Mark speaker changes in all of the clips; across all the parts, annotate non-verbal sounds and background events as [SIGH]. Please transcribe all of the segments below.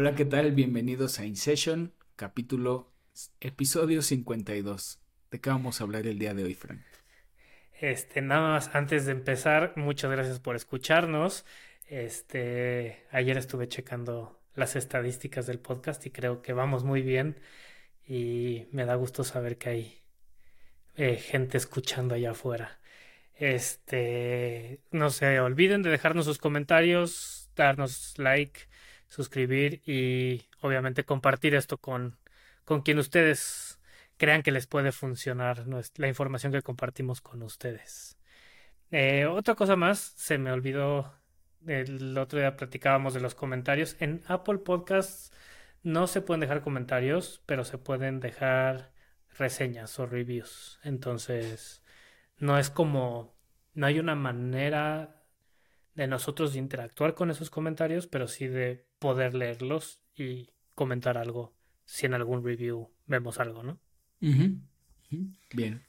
Speaker 1: Hola, ¿qué tal? Bienvenidos a InSession, capítulo, episodio 52. ¿De qué vamos a hablar el día de hoy, Frank?
Speaker 2: Este, nada más antes de empezar, muchas gracias por escucharnos. Este, ayer estuve checando las estadísticas del podcast y creo que vamos muy bien y me da gusto saber que hay eh, gente escuchando allá afuera. Este, no se olviden de dejarnos sus comentarios, darnos like, suscribir y obviamente compartir esto con, con quien ustedes crean que les puede funcionar la información que compartimos con ustedes. Eh, otra cosa más, se me olvidó, el otro día platicábamos de los comentarios. En Apple Podcasts no se pueden dejar comentarios, pero se pueden dejar reseñas o reviews. Entonces, no es como, no hay una manera de nosotros interactuar con esos comentarios, pero sí de poder leerlos y comentar algo si en algún review vemos algo, ¿no?
Speaker 1: Bien.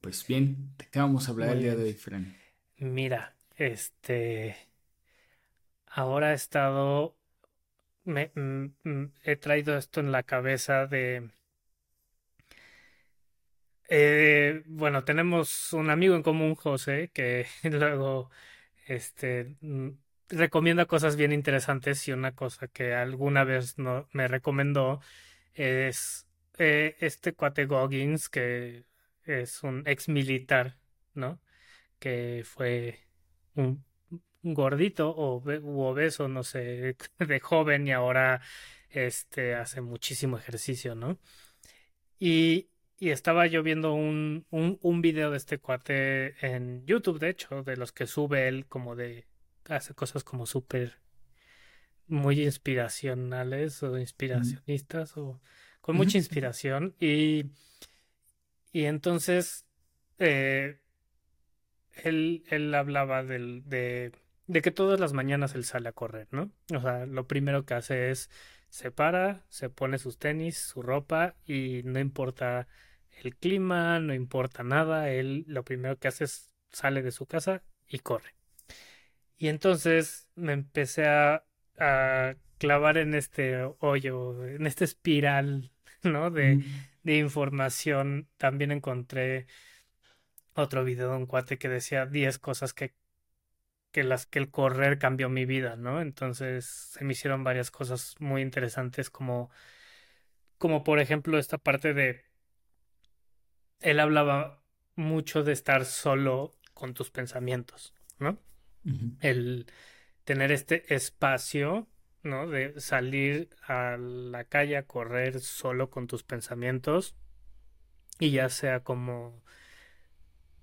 Speaker 1: Pues bien, ¿de qué vamos a hablar el día de hoy, Fran?
Speaker 2: Mira, este. Ahora he estado. Me, mm, mm, he traído esto en la cabeza de eh, bueno, tenemos un amigo en común, José, que [LAUGHS] luego este, mm, recomienda cosas bien interesantes y una cosa que alguna vez no, me recomendó es eh, este cuate Goggins, que es un ex militar, ¿no? Que fue un, gordito o obeso, no sé, [LAUGHS] de joven y ahora este, hace muchísimo ejercicio, ¿no? Y y estaba yo viendo un, un, un, video de este cuate en YouTube, de hecho, de los que sube él como de... hace cosas como súper... muy inspiracionales o inspiracionistas o con mucha inspiración. Y, y entonces eh, él, él hablaba del, de, de que todas las mañanas él sale a correr, ¿no? O sea, lo primero que hace es se para, se pone sus tenis, su ropa y no importa el clima, no importa nada, él lo primero que hace es sale de su casa y corre. Y entonces me empecé a, clavar en este hoyo, en esta espiral, [LAUGHS] ¿no? De, de información. También encontré otro video de un cuate que decía 10 cosas que, que las que el correr cambió mi vida, ¿no? Entonces se me hicieron varias cosas muy interesantes como como por ejemplo esta parte de él hablaba mucho de estar solo con tus pensamientos, ¿no? El tener este espacio, ¿no? De salir a la calle a correr solo con tus pensamientos y ya sea como,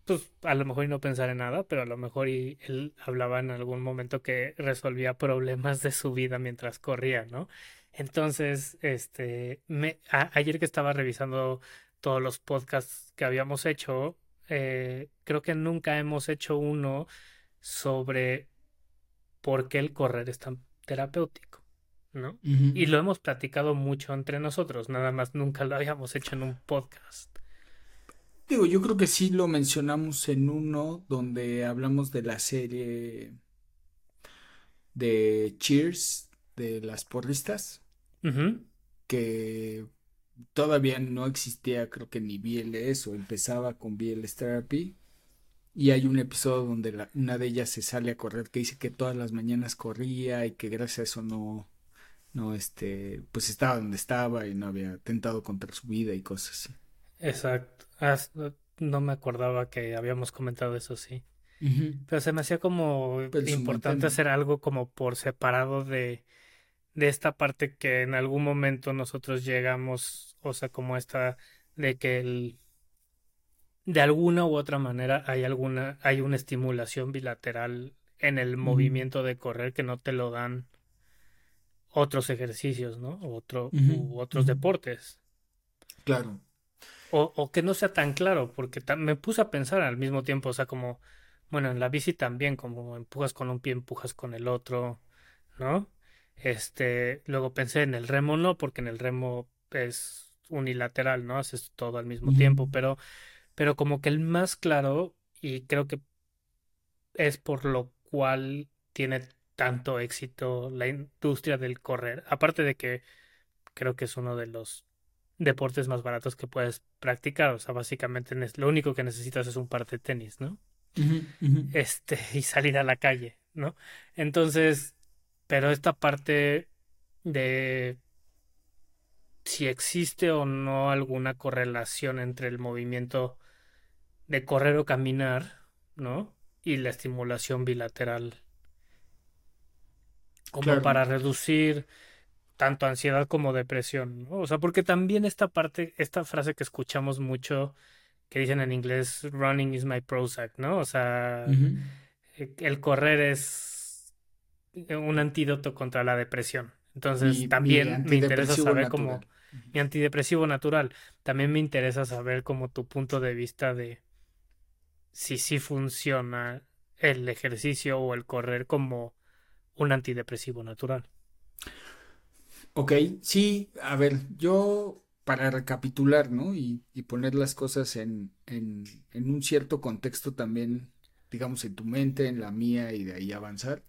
Speaker 2: pues a lo mejor y no pensar en nada, pero a lo mejor y él hablaba en algún momento que resolvía problemas de su vida mientras corría, ¿no? Entonces, este, me, ayer que estaba revisando todos los podcasts que habíamos hecho, eh, creo que nunca hemos hecho uno sobre por qué el correr es tan terapéutico, ¿no? Y lo hemos platicado mucho entre nosotros, nada más nunca lo habíamos hecho en un podcast.
Speaker 1: Digo, yo creo que sí lo mencionamos en uno donde hablamos de la serie de Cheers de las porristas, que todavía no existía creo que ni BLS o empezaba con BLS Therapy y hay un episodio donde una de ellas se sale a correr que dice que todas las mañanas corría y que gracias a eso no no este pues estaba donde estaba y no había tentado contra su vida y cosas así.
Speaker 2: Exacto. no me acordaba que habíamos comentado eso sí. Pero se me hacía como pues, importante hacer algo como por separado de de esta parte que en algún momento nosotros llegamos, o sea, como esta de que el, de alguna u otra manera hay alguna, hay una estimulación bilateral en el movimiento de correr que no te lo dan otros ejercicios, ¿no? Otro, u otros deportes.
Speaker 1: Claro.
Speaker 2: O, o, que no sea tan claro, porque me puse a pensar al mismo tiempo, o sea, como, bueno, en la bici también, como empujas con un pie, empujas con el otro, ¿no? Este, luego pensé en el remo no, porque en el remo es unilateral, ¿no? Haces todo al mismo tiempo, pero, pero como que el más claro, y creo que es por lo cual tiene tanto éxito la industria del correr. Aparte de que creo que es uno de los deportes más baratos que puedes practicar. O sea, básicamente lo único que necesitas es un par de tenis, ¿no? Este, [LAUGHS] y salir a la calle, ¿no? Entonces, pero esta parte de si existe o no alguna correlación entre el movimiento de correr o caminar, ¿no? Y la estimulación bilateral. Como para reducir tanto ansiedad como depresión, ¿no? O sea, porque también esta parte, esta frase que escuchamos mucho, que dicen en inglés, running is my Prozac, ¿no? O sea, e, el correr es un antídoto contra la depresión. Entonces, también me interesa saber cómo mi antidepresivo natural. También me interesa saber como tu punto de vista de si sí funciona el ejercicio o el correr como un antidepresivo natural.
Speaker 1: Ok, sí, a ver, yo para recapitular, ¿no? Y, poner las cosas en, en, en, un cierto contexto también, digamos, en tu mente, en la mía y de ahí avanzar,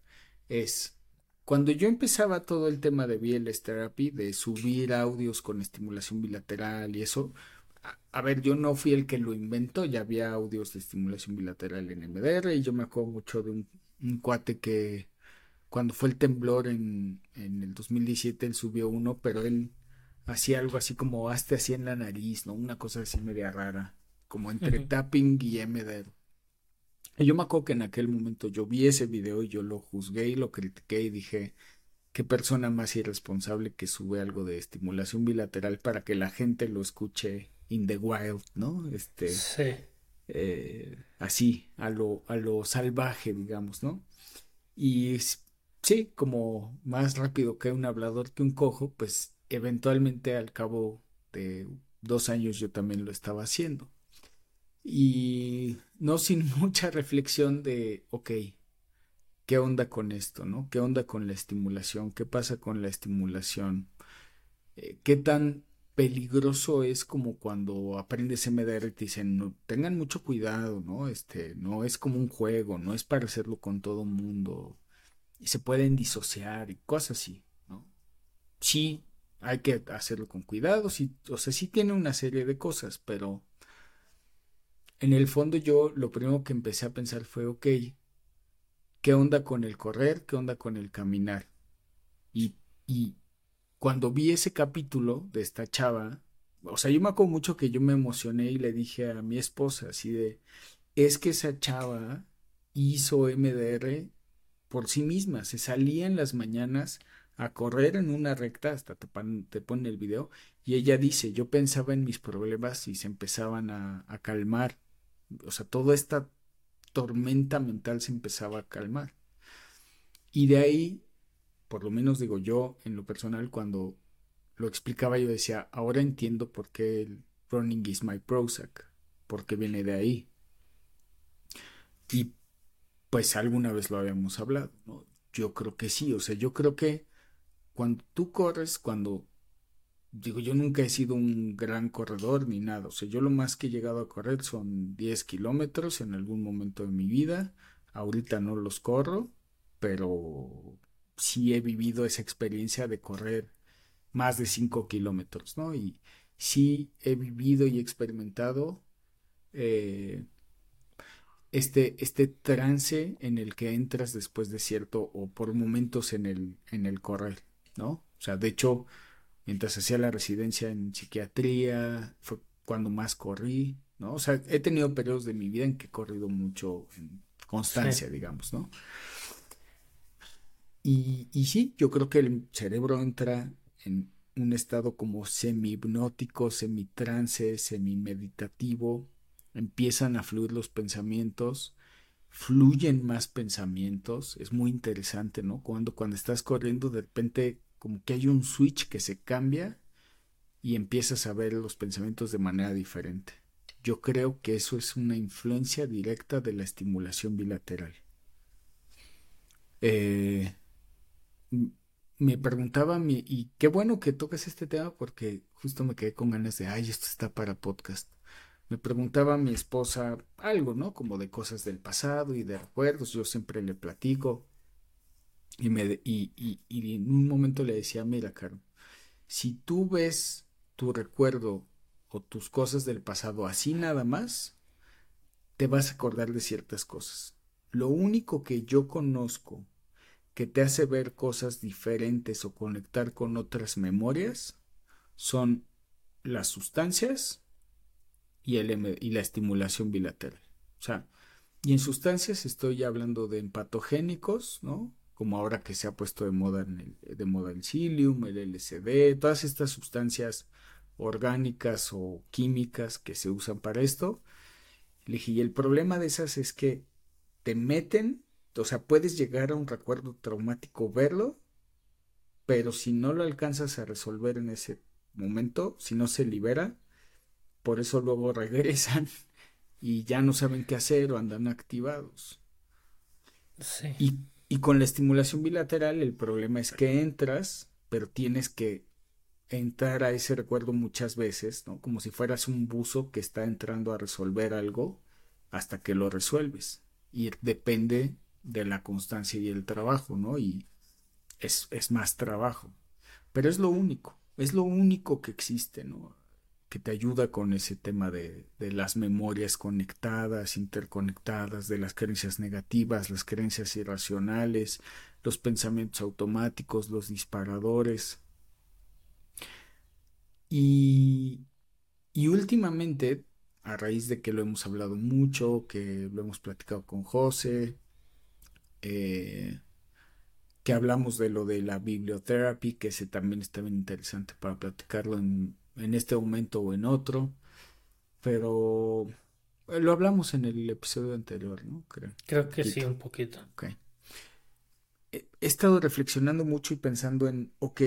Speaker 1: es cuando yo empezaba todo el tema de BLS Therapy, de subir audios con estimulación bilateral y eso, a, ver, yo no fui el que lo inventó, ya había audios de estimulación bilateral en MDR y yo me acuerdo mucho de un, un cuate que cuando fue el temblor en, en el 2017, él subió uno, pero él hacía algo así como hazte así en la nariz, ¿no? Una cosa así media rara, como entre tapping y MDR. Y yo me acuerdo que en aquel momento yo vi ese video y yo lo juzgué y lo critiqué y dije, qué persona más irresponsable que sube algo de estimulación bilateral para que la gente lo escuche in the wild, ¿no? Este, sí. Eh, así, a lo, a lo salvaje, digamos, ¿no? Y sí, como más rápido que un hablador que un cojo, pues eventualmente al cabo de dos años yo también lo estaba haciendo. Y no sin [LAUGHS] mucha reflexión de, ok, ¿qué onda con esto, no? ¿Qué onda con la estimulación? ¿Qué pasa con la estimulación? Eh, ¿Qué tan peligroso es como cuando aprendes MDR y te dicen, no, tengan mucho cuidado, ¿no? Este, no es como un juego, no es para hacerlo con todo mundo y se pueden disociar y cosas así, ¿no? Sí, hay que hacerlo con cuidado, sí, o sea, sí tiene una serie de cosas, pero en el fondo yo lo primero que empecé a pensar fue, ok, ¿qué onda con el correr? ¿Qué onda con el caminar? Y, y cuando vi ese capítulo de esta chava, o sea, yo me acuerdo mucho que yo me emocioné y le dije a mi esposa así de, es que esa chava hizo MDR por sí misma, se salía en las mañanas a correr en una recta, hasta te, pone el video, y ella dice, yo pensaba en mis problemas y se empezaban a, a calmar, o sea, toda esta tormenta mental se empezaba a calmar. Y de ahí, por lo menos digo yo, en lo personal, cuando lo explicaba, yo decía, ahora entiendo por qué el running is my Prozac, porque viene de ahí. Y pues alguna vez lo habíamos hablado, ¿no? Yo creo que sí, o sea, yo creo que cuando tú corres, cuando digo, yo nunca he sido un gran corredor ni nada, o sea, yo lo más que he llegado a correr son 10 kilómetros en algún momento de mi vida, ahorita no los corro, pero sí he vivido esa experiencia de correr más de 5 kilómetros, ¿no? Y sí he vivido y experimentado eh, este, este trance en el que entras después de cierto o por momentos en el, en el correr, ¿no? O sea, de hecho, mientras hacía la residencia en psiquiatría, fue cuando más corrí, ¿no? O sea, he tenido periodos de mi vida en que he corrido mucho en constancia, digamos, ¿no? Y, y sí, yo creo que el cerebro entra en un estado como semi-hipnótico, semi-trance, semi-meditativo, empiezan a fluir los pensamientos, fluyen más pensamientos, es muy interesante, ¿no? Cuando, cuando estás corriendo de repente como que hay un switch que se cambia y empiezas a ver los pensamientos de manera diferente. Yo creo que eso es una influencia directa de la estimulación bilateral. Eh, me preguntaba mi, y qué bueno que tocas este tema porque justo me quedé con ganas de, ay, esto está para podcast me preguntaba mi esposa algo, ¿no? Como de cosas del pasado y de recuerdos, yo siempre le platico. Y, me, y, y, y en un momento le decía, mira, Caro, si tú ves tu recuerdo o tus cosas del pasado así nada más, te vas a acordar de ciertas cosas. Lo único que yo conozco que te hace ver cosas diferentes o conectar con otras memorias son las sustancias y, la estimulación bilateral. O sea, y en sustancias estoy hablando de empatogénicos, ¿no? Como ahora que se ha puesto de moda, el, de moda el psyllium, el LSD, todas estas sustancias orgánicas o químicas que se usan para esto. Le dije, y el problema de esas es que te meten, o sea, puedes llegar a un recuerdo traumático, verlo, pero si no lo alcanzas a resolver en ese momento, si no se libera, por eso luego [LAUGHS] regresan y ya no saben qué hacer o andan activados.
Speaker 2: Sí.
Speaker 1: Y, y con la estimulación bilateral el problema es que entras, pero tienes que entrar a ese recuerdo muchas veces, ¿no? Como si fueras un buzo que está entrando a resolver algo hasta que lo resuelves. Y depende de la constancia y el trabajo, ¿no? Y es, es más trabajo. Pero es lo único, es lo único que existe, ¿no? Que te ayuda con ese tema de, de las memorias conectadas, interconectadas, de las creencias negativas, las creencias irracionales, los pensamientos automáticos, los disparadores, y, y últimamente, a raíz de que lo hemos hablado mucho, que lo hemos platicado con José, eh, que hablamos de lo de la bibliotherapy, que ese también está bien interesante para platicarlo en, en este momento o en otro, pero lo hablamos en el episodio anterior, ¿no?
Speaker 2: Creo, Creo que sí, un poquito.
Speaker 1: He estado reflexionando mucho y pensando en, ok,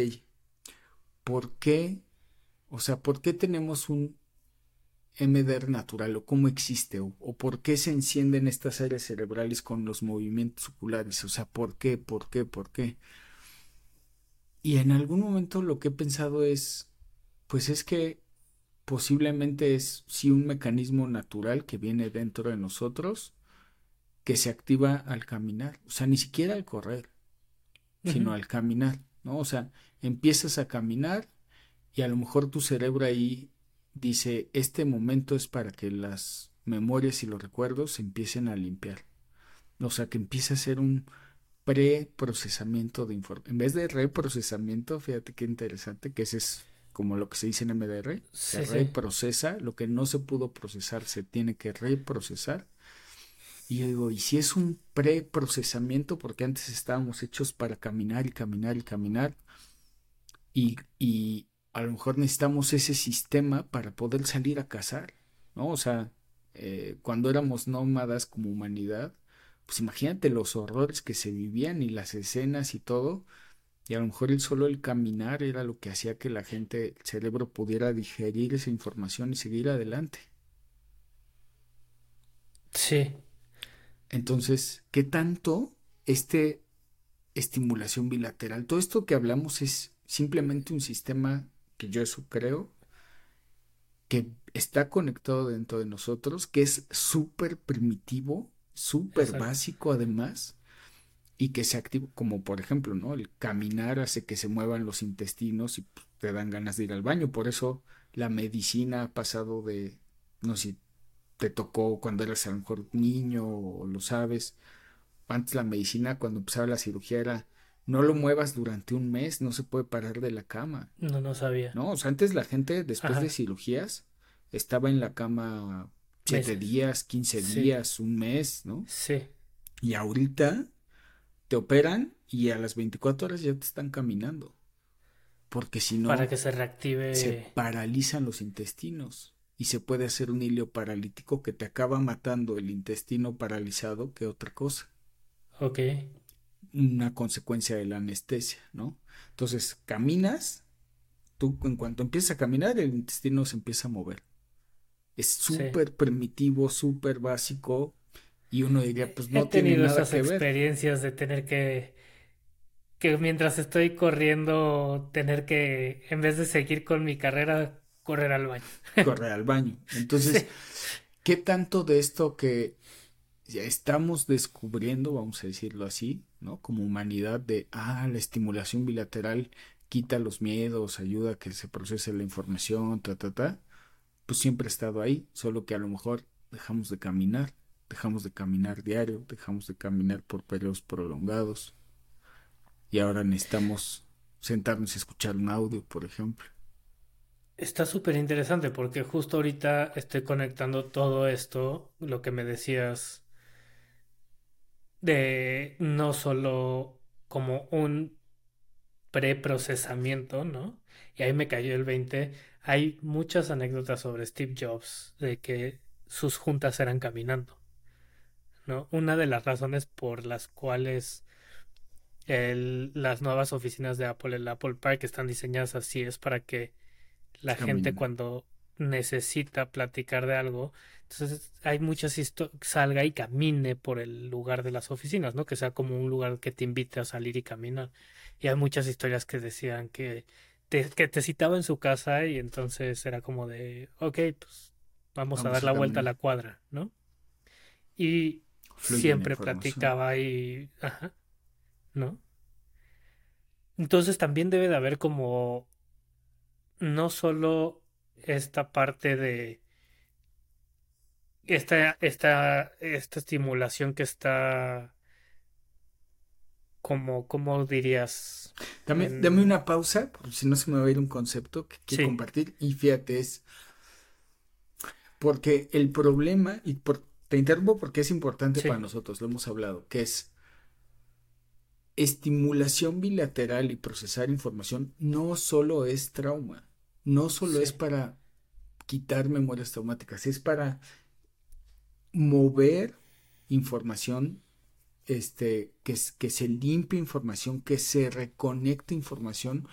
Speaker 1: ¿por qué o sea, ¿por qué tenemos un MDR natural o cómo existe o, por qué se encienden estas áreas cerebrales con los movimientos oculares? O sea, ¿por qué? ¿Por qué? ¿Por qué? Y en algún momento lo que he pensado es, pues es que posiblemente es sí un mecanismo natural que viene dentro de nosotros que se activa al caminar, o sea, ni siquiera al correr, sino al caminar, ¿no? O sea, empiezas a caminar y a lo mejor tu cerebro ahí dice, este momento es para que las memorias y los recuerdos se empiecen a limpiar. O sea, que empiece a ser un preprocesamiento de información. En vez de reprocesamiento, fíjate qué interesante, que ese es como lo que se dice en MDR, se reprocesa, lo que no se pudo procesar se tiene que reprocesar. Y yo digo, ¿y si es un preprocesamiento? Porque antes estábamos hechos para caminar y caminar y caminar. Y, y, a lo mejor necesitamos ese sistema para poder salir a cazar, ¿no? O sea, eh, cuando éramos nómadas como humanidad, pues imagínate los horrores que se vivían y las escenas y todo, y a lo mejor el solo el caminar era lo que hacía que la gente, el cerebro pudiera digerir esa información y seguir adelante.
Speaker 2: Sí.
Speaker 1: Entonces, ¿qué tanto este estimulación bilateral? Todo esto que hablamos es simplemente un sistema que yo eso creo, que está conectado dentro de nosotros, que es súper primitivo, súper básico además, y que se activa, como por ejemplo, ¿no? El caminar hace que se muevan los intestinos y pues, te dan ganas de ir al baño, por eso la medicina ha pasado de, no sé te tocó cuando eras a lo mejor niño o lo sabes, antes la medicina cuando empezaba la cirugía era no lo muevas durante un mes, no se puede parar de la cama.
Speaker 2: No, no sabía.
Speaker 1: No, o sea, antes la gente después de cirugías estaba en la cama siete días, quince días, un mes, ¿no?
Speaker 2: Sí.
Speaker 1: Y ahorita te operan y a las 24 horas ya te están caminando. Porque si no...
Speaker 2: Para que se reactive...
Speaker 1: Se paralizan los intestinos y se puede hacer un hilo paralítico que te acaba matando el intestino paralizado que otra cosa.
Speaker 2: Ok
Speaker 1: una consecuencia de la anestesia, ¿no? Entonces, caminas, tú en cuanto empiezas a caminar, el intestino se empieza a mover. Es súper primitivo, súper básico, y uno diría, pues no
Speaker 2: He tenido esas experiencias de tener que, que mientras estoy corriendo, tener que, en vez de seguir con mi carrera, correr al baño.
Speaker 1: Correr al baño. [LAUGHS] Entonces, ¿qué tanto de esto que ya estamos descubriendo, vamos a decirlo así, ¿no? Como humanidad de, ah, la estimulación bilateral quita los miedos, ayuda a que se procese la información, ta, ta, ta, pues siempre ha estado ahí, solo que a lo mejor dejamos de caminar, dejamos de caminar diario, dejamos de caminar por periodos prolongados y ahora necesitamos sentarnos y escuchar un audio, por ejemplo.
Speaker 2: Está súper interesante porque justo ahorita estoy conectando todo esto, lo que me decías, de no solo como un preprocesamiento, ¿no? Y ahí me cayó el 20. Hay muchas anécdotas sobre Steve Jobs de que sus juntas eran caminando, ¿no? Una de las razones por las cuales las nuevas oficinas de Apple, el Apple Park, están diseñadas así, es para que la gente cuando necesita platicar de algo, entonces hay muchas historias, salga y camine por el lugar de las oficinas, ¿no? Que sea como un lugar que te invite a salir y caminar. Y hay muchas historias que decían que te, que te citaba en su casa y entonces era como de, ok, pues vamos, a dar la vuelta a la cuadra, ¿no? Y siempre platicaba y, ajá, ¿no? Entonces también debe de haber como no solo esta parte de esta, esta, esta estimulación que está como, ¿cómo dirías?
Speaker 1: Dame, una pausa, porque si no se me va a ir un concepto que quiero compartir. Y fíjate, es porque el problema, y por, te interrumpo porque es importante para nosotros, lo hemos hablado, que es estimulación bilateral y procesar información no solo es trauma, no solo es para quitar memorias traumáticas, es para mover información, este, que, que se limpie información, que se reconecte información,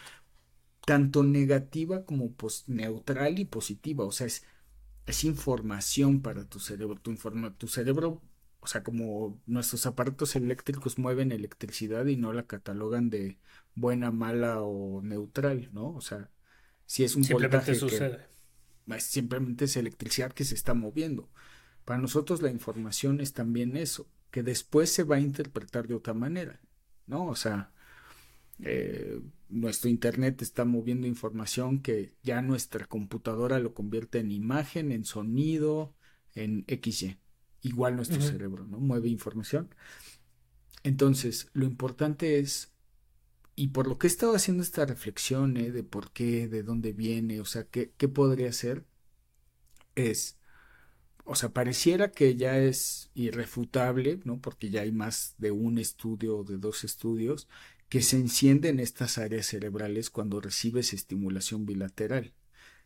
Speaker 1: tanto negativa como neutral y positiva. O sea, es, es información para tu cerebro. Tu, informa, tu cerebro, o sea, como nuestros aparatos eléctricos mueven electricidad y no la catalogan de buena, mala o neutral, ¿no? O sea, si es un voltaje sucede. que simplemente es electricidad que se está moviendo. Para nosotros la información es también eso, que después se va a interpretar de otra manera, ¿no? O sea, eh, nuestro internet está moviendo información que ya nuestra computadora lo convierte en imagen, en sonido, en XY. Igual nuestro cerebro, ¿no? Mueve información. Entonces, lo importante es y por lo que he estado haciendo esta reflexión ¿eh? de por qué, de dónde viene, o sea, qué, qué podría ser, es, o sea, pareciera que ya es irrefutable, ¿no? Porque ya hay más de un estudio o de dos estudios que se encienden estas áreas cerebrales cuando recibes estimulación bilateral.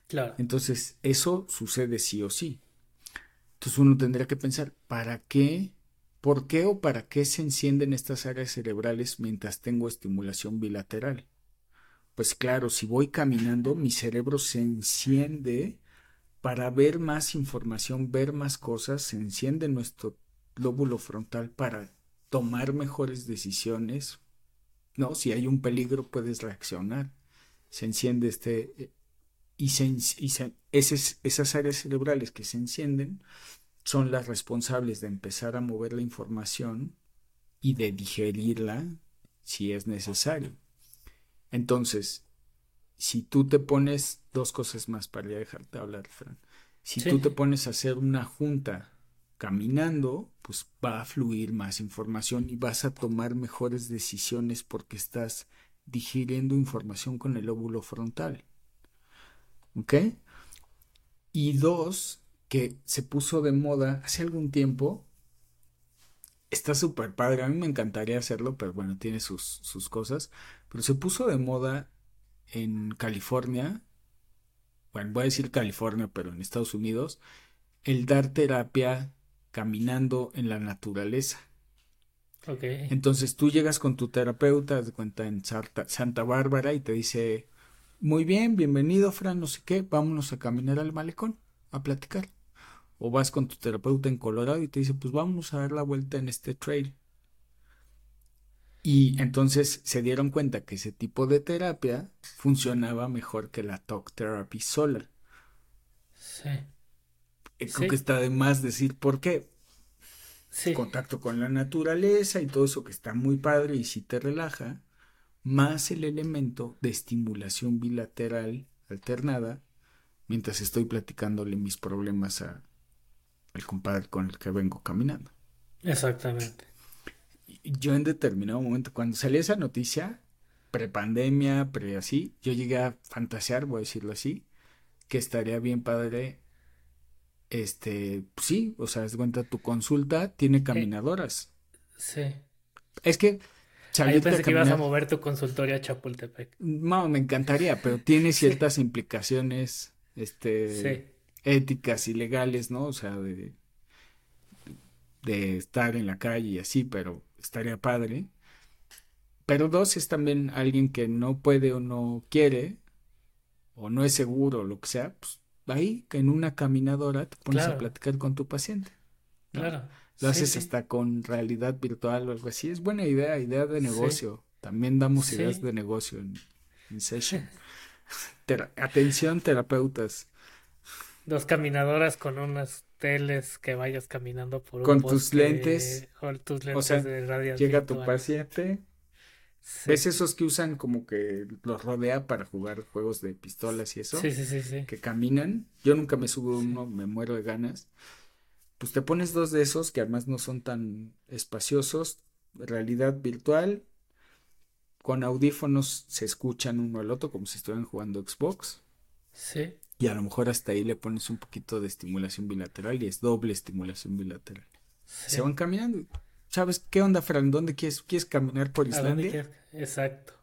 Speaker 1: Claro. Entonces, eso sucede sí o sí. Entonces uno tendría que pensar, ¿para qué ¿Por qué o para qué se encienden estas áreas cerebrales mientras tengo estimulación bilateral? Pues claro, si voy caminando, mi cerebro se enciende para ver más información, ver más cosas, se enciende nuestro lóbulo frontal para tomar mejores decisiones. No, si hay un peligro puedes reaccionar. Se enciende este eh, y, se, esas áreas cerebrales que se encienden son las responsables de empezar a mover la información y de digerirla si es necesario. Entonces, si tú te pones dos cosas más para ya dejarte hablar, Fran. Si tú te pones a hacer una junta caminando, pues va a fluir más información y vas a tomar mejores decisiones porque estás digiriendo información con el lóbulo frontal. ¿Ok? Y dos, que se puso de moda hace algún tiempo. Está súper padre, a mí me encantaría hacerlo, pero bueno, tiene sus, sus cosas. Pero se puso de moda en California, bueno, voy a decir California, pero en Estados Unidos, el dar terapia caminando en la naturaleza. Okay. Entonces tú llegas con tu terapeuta, de cuenta en Santa Bárbara y te dice, muy bien, bienvenido Fran, no sé qué, vámonos a caminar al malecón, a platicar o vas con tu terapeuta en Colorado y te dice, pues vamos a dar la vuelta en este trail. Y entonces se dieron cuenta que ese tipo de terapia funcionaba mejor que la talk therapy sola. Sí. Eh, creo que está de más decir por qué. contacto con la naturaleza y todo eso que está muy padre y si te relaja, más el elemento de estimulación bilateral alternada mientras estoy platicándole mis problemas a, al compadre con el que vengo caminando.
Speaker 2: Exactamente.
Speaker 1: Yo en determinado momento, cuando salió esa noticia, prepandemia, pre así, yo llegué a fantasear, voy a decirlo así, que estaría bien padre este, pues sí, o sea, es cuenta, tu consulta tiene caminadoras.
Speaker 2: Sí.
Speaker 1: Es que
Speaker 2: Ah, yo pensé que ibas a mover tu consultorio a Chapultepec.
Speaker 1: No, me encantaría, pero tiene ciertas implicaciones, este, éticas y legales, ¿no? O sea, de, de estar en la calle y así, pero estaría padre. Pero dos es también alguien que no puede o no quiere, o no es seguro, lo que sea, pues ahí, en una caminadora te pones a platicar con tu paciente.
Speaker 2: Claro.
Speaker 1: Lo haces hasta con realidad virtual o algo así. Es buena idea, idea de negocio. También damos ideas de negocio en, session. [LAUGHS] atención, terapeutas.
Speaker 2: Dos caminadoras con unas teles que vayas caminando por
Speaker 1: con tus lentes.
Speaker 2: Con tus lentes o sea, de
Speaker 1: Llega tu paciente. ¿Ves esos que usan como que los rodea para jugar juegos de pistolas y eso?
Speaker 2: Sí, sí, sí, sí.
Speaker 1: Que caminan. Yo nunca me subo uno, me muero de ganas pues te pones dos de esos que además no son tan espaciosos, realidad virtual, con audífonos se escuchan uno al otro como si estuvieran jugando Xbox.
Speaker 2: Sí.
Speaker 1: Y a lo mejor hasta ahí le pones un poquito de estimulación bilateral y es doble estimulación bilateral. Se van caminando. ¿Sabes qué onda, Fran? ¿Dónde quieres? ¿Quieres caminar por Islandia?
Speaker 2: Exacto.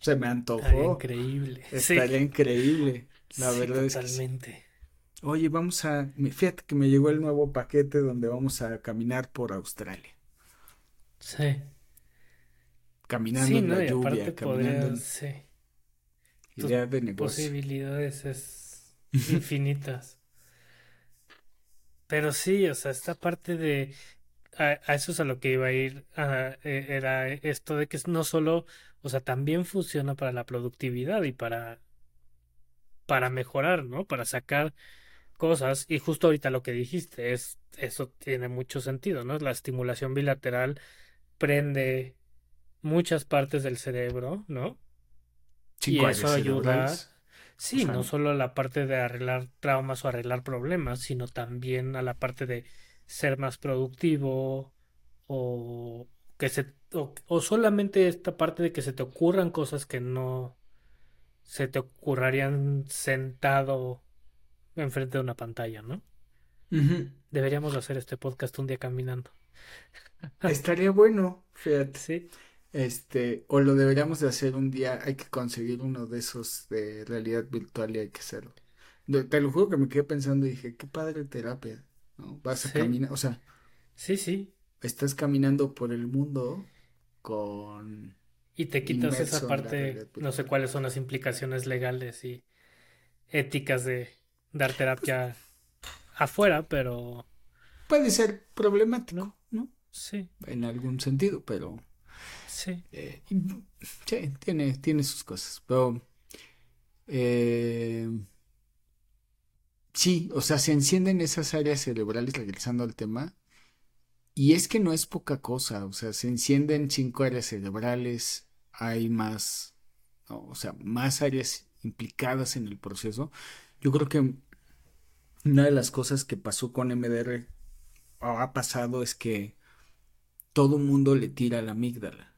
Speaker 1: Se me antojó.
Speaker 2: increíble.
Speaker 1: Estaría increíble. La verdad es que Oye, vamos a. Fíjate que me llegó el nuevo paquete donde vamos a caminar por Australia.
Speaker 2: Sí.
Speaker 1: Caminando en la lluvia, caminando.
Speaker 2: sí.
Speaker 1: Idea de negocio.
Speaker 2: Posibilidades es [LAUGHS] infinitas. Pero sí, o sea, esta parte de. A, eso es a lo que iba a ir. E, era esto de que no solo. O sea, también funciona para la productividad y para. Para mejorar, ¿no? Para sacar cosas y justo ahorita lo que dijiste es eso tiene mucho sentido, ¿no? La estimulación bilateral prende muchas partes del cerebro, ¿no? Y eso ayuda sí, no solo la parte de arreglar traumas o arreglar problemas, sino también a la parte de ser más productivo o que se o, o solamente esta parte de que se te ocurran cosas que no se te ocurrirían sentado enfrente de una pantalla, ¿no? Deberíamos hacer este podcast un día caminando.
Speaker 1: Estaría bueno, fíjate.
Speaker 2: Sí.
Speaker 1: Este, o lo deberíamos de hacer un día, hay que conseguir uno de esos de realidad virtual y hay que hacerlo. Te lo juro que me quedé pensando y dije, qué padre terapia, ¿no? Vas a caminar, o sea.
Speaker 2: Sí, sí.
Speaker 1: Estás caminando por el mundo con...
Speaker 2: Y te quitas esa parte, no sé cuáles son las implicaciones legales y éticas de dar terapia afuera, pero...
Speaker 1: Puede ser problemático, ¿no?
Speaker 2: Sí.
Speaker 1: En algún sentido, pero...
Speaker 2: Sí.
Speaker 1: Eh, sí, tiene, tiene sus cosas, pero... Eh, sí, o sea, se encienden esas áreas cerebrales, regresando al tema, y es que no es poca cosa, o sea, se encienden cinco áreas cerebrales, hay más, o sea, más áreas implicadas en el proceso. Yo creo que una de las cosas que pasó con MDR o ha pasado es que todo mundo le tira la amígdala,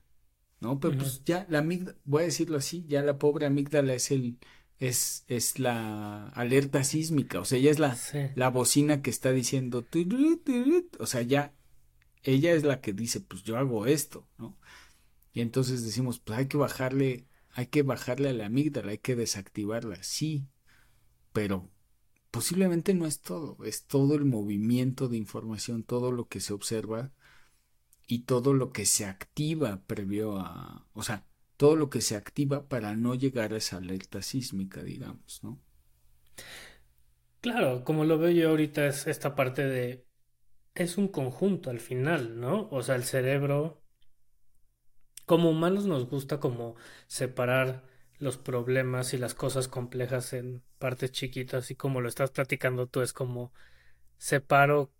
Speaker 1: ¿no? Pero pues ya la amígdala, voy a decirlo así, ya la pobre amígdala es el es, es la alerta sísmica, o sea, ella es la, la bocina que está diciendo, o sea, ya ella es la que dice, pues yo hago esto, ¿no? Y entonces decimos, pues hay que bajarle, hay que bajarle a la amígdala, hay que desactivarla, sí, pero posiblemente no es todo, es todo el movimiento de información, todo lo que se observa y todo lo que se activa previo a, o sea, todo lo que se activa para no llegar a esa alerta sísmica, digamos, ¿no?
Speaker 2: Claro, como lo veo yo ahorita es esta parte de es un conjunto al final, ¿no? O sea, el cerebro como humanos nos gusta como separar los problemas y las cosas complejas en partes chiquitas y como lo estás platicando tú es como separo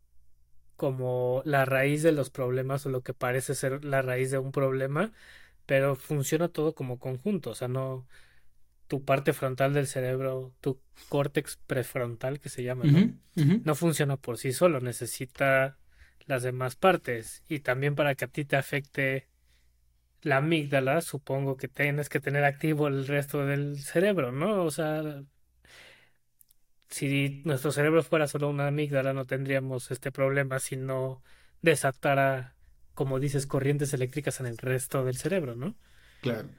Speaker 2: como la raíz de los problemas o lo que parece ser la raíz de un problema, pero funciona todo como conjunto, o sea, no tu parte frontal del cerebro, tu córtex prefrontal que se llama, ¿no? No funciona por sí solo, necesita las demás partes y también para que a ti te afecte la amígdala, supongo que tienes que tener activo el resto del cerebro, ¿no? O sea, si nuestro cerebro fuera solo una amígdala, no tendríamos este problema si no desatara, como dices, corrientes eléctricas en el resto del cerebro, ¿no?
Speaker 1: Claro.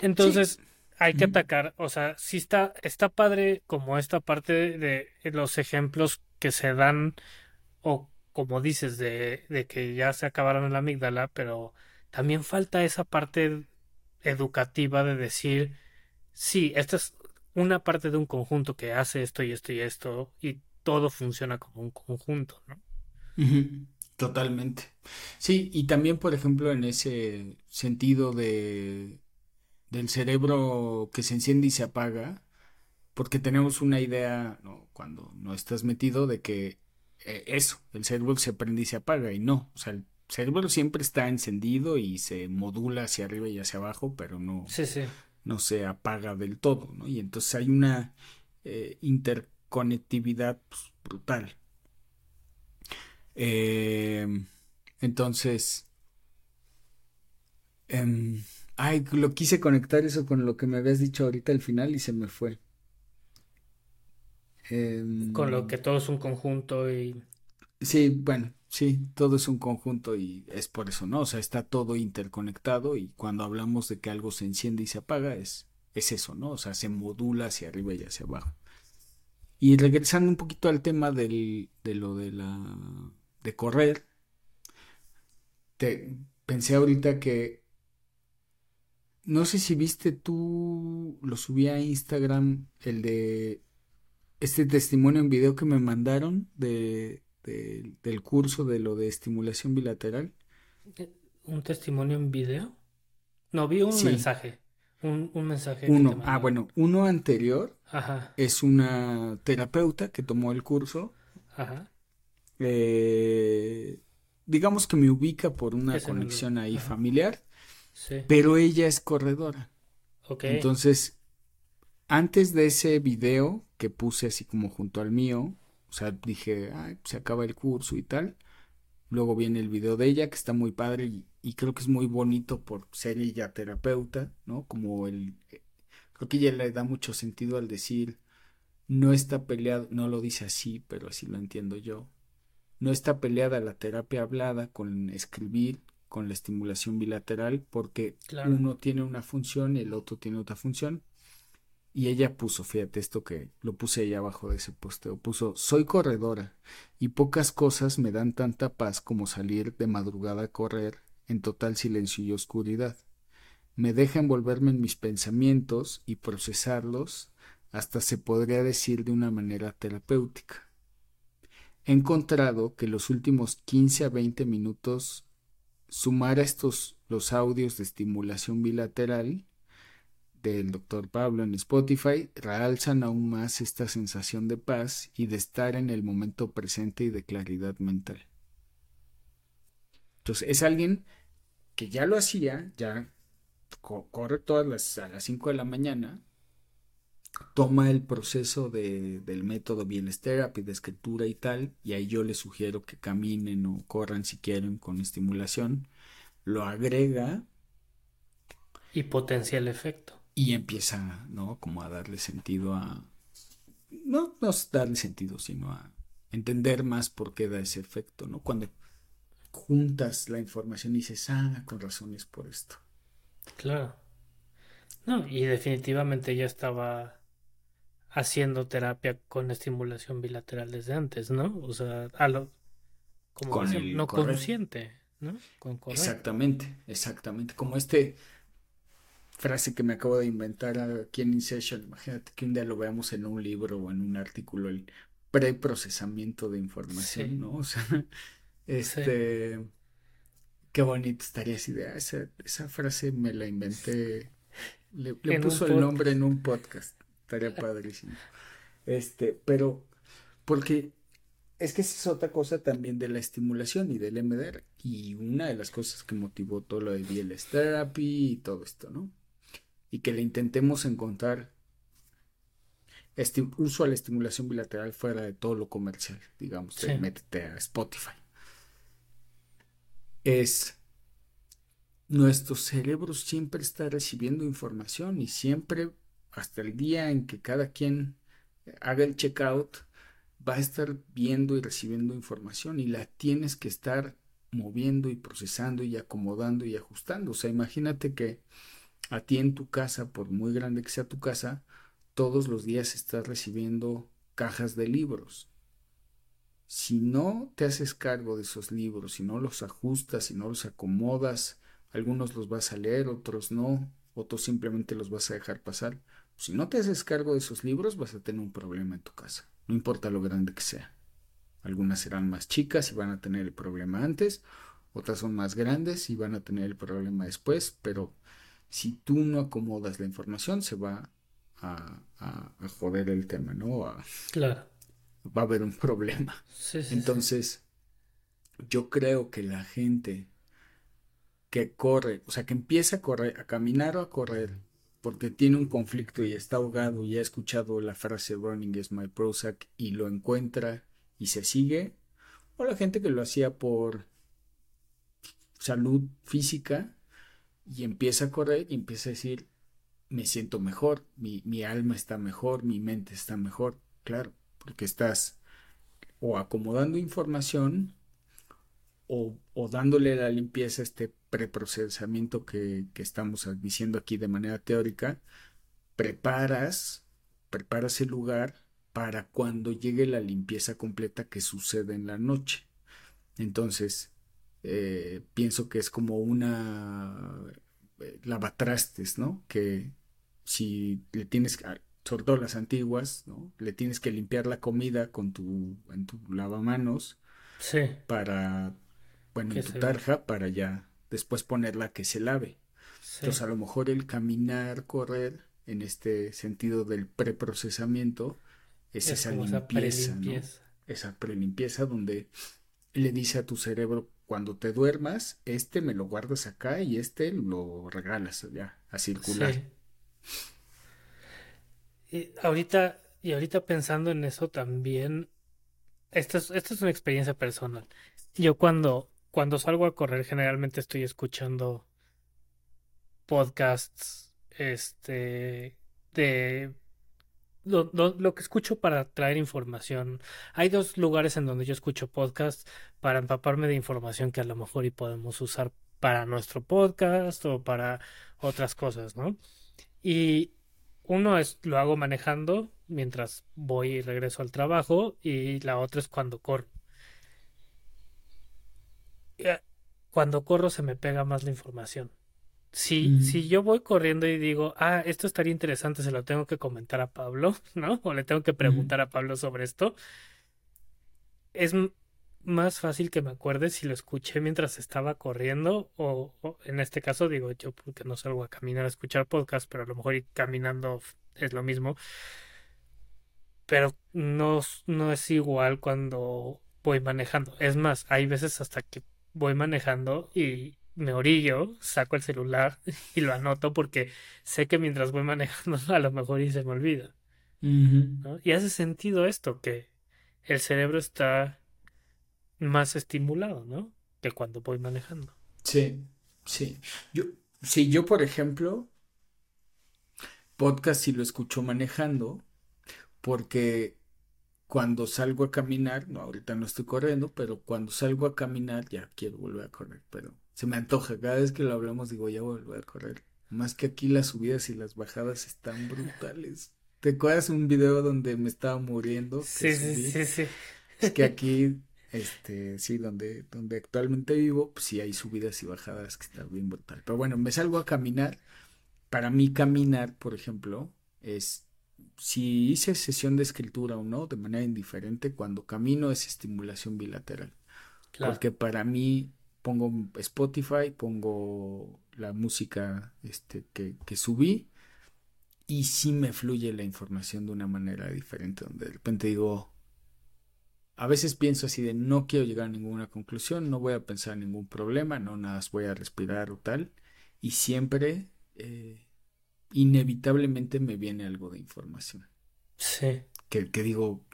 Speaker 2: Entonces, hay que atacar, o sea, sí está, está padre como esta parte de los ejemplos que se dan, o como dices, de, de que ya se acabaron en la amígdala, pero también falta esa parte educativa de decir, sí, esta es una parte de un conjunto que hace esto y esto y esto, y todo funciona como un conjunto, ¿no?
Speaker 1: Totalmente. Sí, y también, por ejemplo, en ese sentido de del cerebro que se enciende y se apaga, porque tenemos una idea, ¿no? cuando no estás metido, de que eh, eso, el cerebro se prende y se apaga, y no, o sea, el cerebro siempre está encendido y se modula hacia arriba y hacia abajo, pero no, no se apaga del todo, ¿no? Y entonces hay una eh, interconectividad pues, brutal. Em, entonces, em, ay, lo quise conectar eso con lo que me habías dicho ahorita al final y se me fue.
Speaker 2: con lo que todo es un conjunto y...
Speaker 1: Sí, bueno, Sí, todo es un conjunto y es por eso, ¿no? O sea, está todo interconectado y cuando hablamos de que algo se enciende y se apaga es, es eso, ¿no? O sea, se modula hacia arriba y hacia abajo. Y regresando un poquito al tema del, de lo de la de correr, te pensé ahorita que no sé si viste tú, lo subí a Instagram, el de este testimonio en video que me mandaron de del curso de lo de estimulación bilateral.
Speaker 2: ¿Un testimonio en video? No, vi un mensaje. Un, mensaje.
Speaker 1: Uno, ah, bueno, uno anterior es una terapeuta que tomó el curso. Ajá. Eh, digamos que me ubica por una conexión ahí familiar. Sí. Pero ella es corredora. Ok. Entonces, antes de ese video que puse así como junto al mío, o sea, dije, Ay, se acaba el curso y tal. Luego viene el video de ella, que está muy padre y, creo que es muy bonito por ser ella terapeuta, ¿no? Como el... Creo que ella le da mucho sentido al decir, no está peleado, no lo dice así, pero así lo entiendo yo. No está peleada la terapia hablada con escribir, con la estimulación bilateral, porque uno tiene una función y el otro tiene otra función. Y ella puso, fíjate esto que lo puse ahí abajo de ese posteo, puso, soy corredora y pocas cosas me dan tanta paz como salir de madrugada a correr en total silencio y oscuridad. Me deja envolverme en mis pensamientos y procesarlos hasta se podría decir de una manera terapéutica. He encontrado que los últimos 15 a 20 minutos sumar a estos los audios de estimulación bilateral del doctor Pablo en Spotify realzan aún más esta sensación de paz y de estar en el momento presente y de claridad mental. Entonces es alguien que ya lo hacía, ya corre todas las a las 5 de la mañana, toma el proceso de, del método Bienes Therapy de escritura y tal, y ahí yo les sugiero que caminen o corran si quieren con estimulación, lo agrega
Speaker 2: y potencia el efecto
Speaker 1: y empieza, ¿no? Como a darle sentido a... No, no darle sentido, sino a entender más por qué da ese efecto, ¿no? Cuando juntas la información y dices, ah, con razones por esto.
Speaker 2: Claro. No, y definitivamente ya estaba haciendo terapia con estimulación bilateral desde antes, ¿no? O sea, a lo, como con el no consciente, ¿no?
Speaker 1: Con exactamente, exactamente. Como este frase que me acabo de inventar aquí en InSession. Imagínate que un día lo veamos en un libro o en un artículo, el preprocesamiento de información, ¿no? O sea, [LAUGHS] este, qué bonito estaría esa idea. Esa, esa frase me la inventé, le, puso el nombre en un podcast. Estaría padrísimo. Este, pero, porque es que esa es otra cosa también de la estimulación y del MDR. Y una de las cosas que motivó todo lo de BLS Therapy y todo esto, ¿no? Y que le intentemos encontrar uso a la estimulación bilateral fuera de todo lo comercial, digamos, métete a Spotify. Es nuestro cerebro siempre está recibiendo información y siempre, hasta el día en que cada quien haga el checkout, va a estar viendo y recibiendo información y la tienes que estar moviendo y procesando y acomodando y ajustando. O sea, imagínate que a ti en tu casa, por muy grande que sea tu casa, todos los días estás recibiendo cajas de libros. Si no te haces cargo de esos libros, si no los ajustas, si no los acomodas, algunos los vas a leer, otros no, otros simplemente los vas a dejar pasar. Si no te haces cargo de esos libros, vas a tener un problema en tu casa, no importa lo grande que sea. Algunas serán más chicas y van a tener el problema antes, otras son más grandes y van a tener el problema después, pero si tú no acomodas la información, se va a, joder el tema, ¿no?
Speaker 2: claro.
Speaker 1: Va a haber un problema. Entonces, yo creo que la gente que corre, o sea, que empieza a correr, a caminar o a correr, porque tiene un conflicto y está ahogado y ha escuchado la frase running is my Prozac y lo encuentra y se sigue, o la gente que lo hacía por salud física y empieza a correr y empieza a decir, me siento mejor, mi, mi alma está mejor, mi mente está mejor, claro, porque estás o acomodando información o, o, dándole la limpieza a este preprocesamiento que, que estamos diciendo aquí de manera teórica, preparas, preparas el lugar para cuando llegue la limpieza completa que sucede en la noche. Entonces, eh, pienso que es como una eh, lavatrastes, ¿no? Que, si le tienes, sobre todo las antiguas, ¿no? Le tienes que limpiar la comida con tu, en tu lavamanos.
Speaker 2: Sí.
Speaker 1: Para, bueno, en tu tarja, para ya después ponerla que se lave. Entonces, a lo mejor el caminar, correr, en este sentido del preprocesamiento, es, esa limpieza, ¿no? Esa prelimpieza donde le dice a tu cerebro, cuando te duermas, este me lo guardas acá y este lo regalas ya a circular. Sí.
Speaker 2: Y ahorita, y ahorita pensando en eso también, esta es, es una experiencia personal. Yo cuando, cuando salgo a correr generalmente estoy escuchando podcasts, este, de lo, lo, que escucho para traer información. Hay dos lugares en donde yo escucho podcasts para empaparme de información que a lo mejor y podemos usar para nuestro podcast o para otras cosas, ¿no? Y uno es lo hago manejando mientras voy y regreso al trabajo y la otra es cuando corro. Eh, cuando corro se me pega más la información. Si, si yo voy corriendo y digo, ah, esto estaría interesante, se lo tengo que comentar a Pablo, [LAUGHS] ¿no? O le tengo que preguntar a Pablo sobre esto, es más fácil que me acuerde si lo escuché mientras estaba corriendo o, en este caso digo yo porque no salgo a caminar a escuchar podcast, pero a lo mejor ir caminando es lo mismo. Pero no, no es igual cuando voy manejando. Es más, hay veces hasta que voy manejando y me orillo, saco el celular [LAUGHS] y lo anoto porque sé que mientras voy manejando [LAUGHS] a lo mejor y se me olvida. Y hace sentido esto, que el cerebro está más estimulado, ¿no? Que cuando voy manejando.
Speaker 1: Sí, sí. Yo, sí, yo, por ejemplo, podcast sí lo escucho manejando, porque cuando salgo a caminar, no, ahorita no estoy corriendo, pero cuando salgo a caminar ya quiero volver a correr, pero se me antoja, cada vez que lo hablamos digo, ya voy a correr. Más que aquí las subidas y las bajadas están brutales. ¿Te acuerdas un video donde me estaba muriendo?
Speaker 2: Sí, sí, sí, sí.
Speaker 1: Es que aquí este, sí, donde, donde actualmente vivo, pues sí hay subidas y bajadas que está bien brutal. Pero bueno, me salgo a caminar. Para mí caminar, por ejemplo, es si hice sesión de escritura o no, de manera indiferente, cuando camino es estimulación bilateral. Porque para mí pongo Spotify, pongo la música este, que, que subí y sí me fluye la información de una manera diferente, donde de repente digo, a veces pienso así de no quiero llegar a ninguna conclusión, no voy a pensar en ningún problema, no nada voy a respirar o tal, y siempre, eh, inevitablemente me viene algo de información.
Speaker 2: Sí.
Speaker 1: Que, que digo,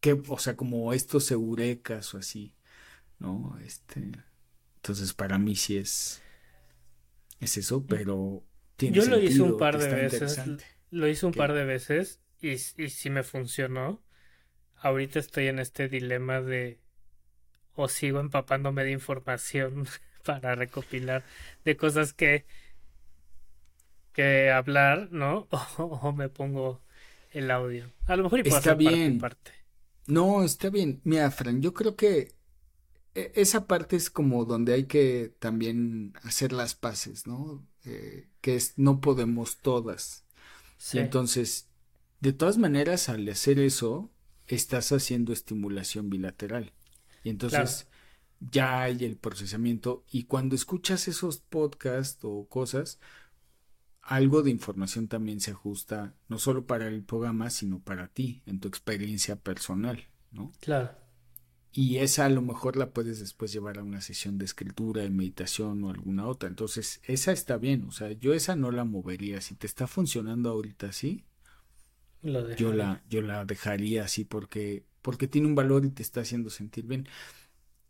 Speaker 1: que, o sea, como estos eurecas o así, ¿no? Este, entonces para mí sí es, es eso, pero tiene
Speaker 2: Yo lo hice un par de veces, lo hice un
Speaker 1: ¿Qué?
Speaker 2: par de veces y, y sí me funcionó. Ahorita estoy en este dilema de o sigo empapándome de información [LAUGHS] para recopilar de cosas que, que hablar, ¿no? [LAUGHS] O, o me pongo el audio. A lo mejor y puedo
Speaker 1: Está
Speaker 2: hacer
Speaker 1: bien.
Speaker 2: parte.
Speaker 1: No, está bien. Mira, Fran, yo creo que esa parte es como donde hay que también hacer las paces, ¿no? Eh, que es no podemos todas.
Speaker 2: Sí,
Speaker 1: entonces, de todas maneras, al hacer eso, estás haciendo estimulación bilateral. Y
Speaker 2: claro.
Speaker 1: entonces ya hay el procesamiento. Y cuando escuchas esos podcasts o cosas, algo de información también se ajusta, no solo para el programa, sino para ti, en tu experiencia personal, ¿no?
Speaker 2: Claro.
Speaker 1: Y esa a lo mejor la puedes después llevar a una sesión de escritura, de meditación o alguna otra. Entonces, esa está bien, o sea, yo esa no la movería. Si te está funcionando ahorita así, yo la, yo la dejaría así porque, porque tiene un valor y te está haciendo sentir bien.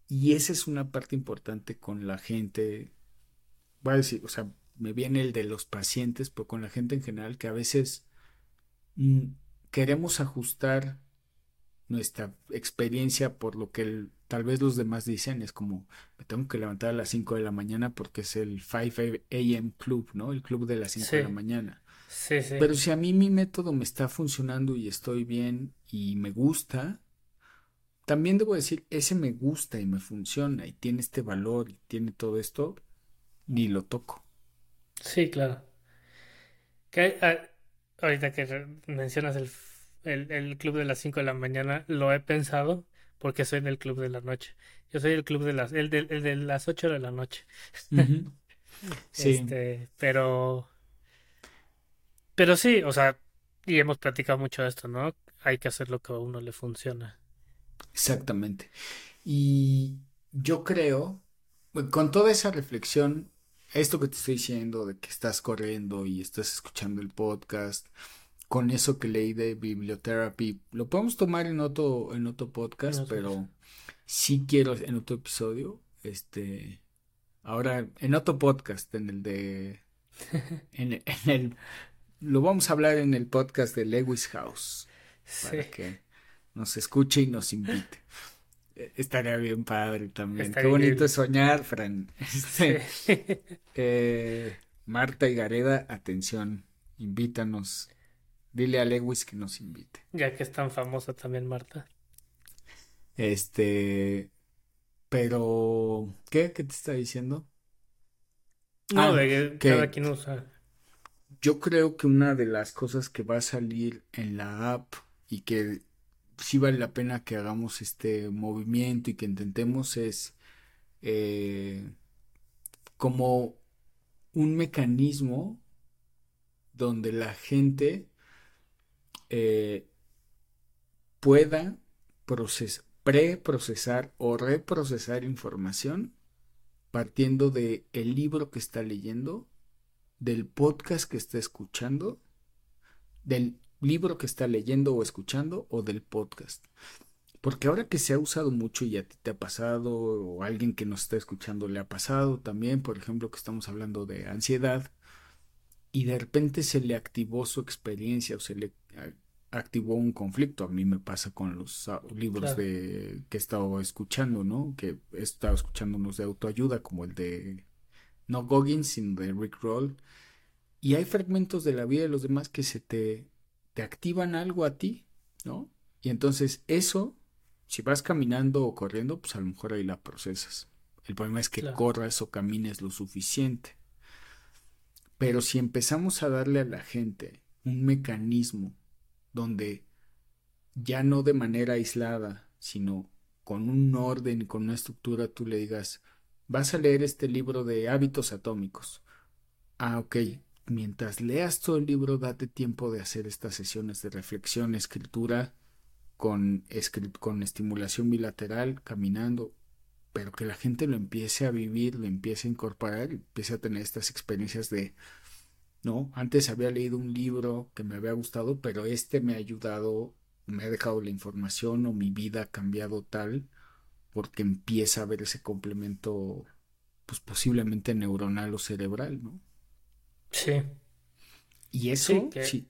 Speaker 1: Y esa es una parte importante con la gente. Voy a decir, o sea, me viene el de los pacientes, pero con la gente en general, que a veces mm, queremos ajustar nuestra experiencia por lo que el- tal vez los demás dicen. Es como, me tengo que levantar a las 5 de la mañana porque es el 5 a.m. club, ¿no? El club de las 5 de la mañana.
Speaker 2: sí, sí.
Speaker 1: Pero si a mí mi método me está funcionando y estoy bien y me gusta, también debo decir, ese me gusta y me funciona y tiene este valor y tiene todo esto, ni lo toco.
Speaker 2: Sí, claro. Que ah, ahorita que mencionas el, el, el club de las 5 de la mañana, lo he pensado porque soy del club de la noche. Yo soy el club de las, el de, el de las 8 de la noche. [LAUGHS]
Speaker 1: Sí,
Speaker 2: Este, pero, pero sí, o sea, y hemos platicado mucho de esto, ¿no? Hay que hacer lo que a uno le funciona.
Speaker 1: exactamente. Y yo creo, con toda esa reflexión, esto que te estoy diciendo de que estás corriendo y estás escuchando el podcast, con eso que leí de bibliotherapy, lo podemos tomar en otro, en otro podcast, pero sí quiero en otro episodio, este, ahora en otro podcast, en el de, [LAUGHS] en, en el, lo vamos a hablar en el podcast de Lewis House,
Speaker 2: Sí,
Speaker 1: para que nos escuche y nos invite. [LAUGHS] Estaría bien padre también. Qué bonito
Speaker 2: increíble.
Speaker 1: es soñar, Fran. Este,
Speaker 2: Sí.
Speaker 1: eh, Marta y Gareda, atención, invítanos. Dile a Lewis que nos invite.
Speaker 2: Ya que es tan famosa también Marta.
Speaker 1: Este, pero, ¿qué? ¿Qué te está diciendo?
Speaker 2: No,
Speaker 1: Ah,
Speaker 2: de que cada quien usa.
Speaker 1: yo creo que una de las cosas que va a salir en la app y que sí vale la pena que hagamos este movimiento y que intentemos es eh, como un mecanismo donde la gente eh, pueda proces- preprocesar o reprocesar información partiendo de el libro que está leyendo, del podcast que está escuchando, del libro que está leyendo o escuchando o del podcast. Porque ahora que se ha usado mucho y a ti te ha pasado o a alguien que nos está escuchando le ha pasado también, por ejemplo, que estamos hablando de ansiedad y de repente se le activó su experiencia o se le activó un conflicto. A mí me pasa con los ah, libros
Speaker 2: Claro.
Speaker 1: de que he estado escuchando, ¿no? Que he estado escuchando unos de autoayuda como el de no Goggins, sino de Rick Roll. Y hay fragmentos de la vida de los demás que se te, te activan algo a ti, ¿no? Y entonces eso, si vas caminando o corriendo, pues a lo mejor ahí la procesas. El problema es que
Speaker 2: Claro.
Speaker 1: corras o camines lo suficiente. Pero si empezamos a darle a la gente un mecanismo donde ya no de manera aislada, sino con un orden y con una estructura, tú le digas, vas a leer este libro de hábitos atómicos. Ah, ok. Mientras leas todo el libro, date tiempo de hacer estas sesiones de reflexión, escritura, con, con estimulación bilateral, caminando, pero que la gente lo empiece a vivir, lo empiece a incorporar, empiece a tener estas experiencias de, no, antes había leído un libro que me había gustado, pero este me ha ayudado, me ha dejado la información o mi vida ha cambiado tal, porque empieza a haber ese complemento, pues posiblemente neuronal o cerebral, ¿no?
Speaker 2: Sí.
Speaker 1: Y eso, sí.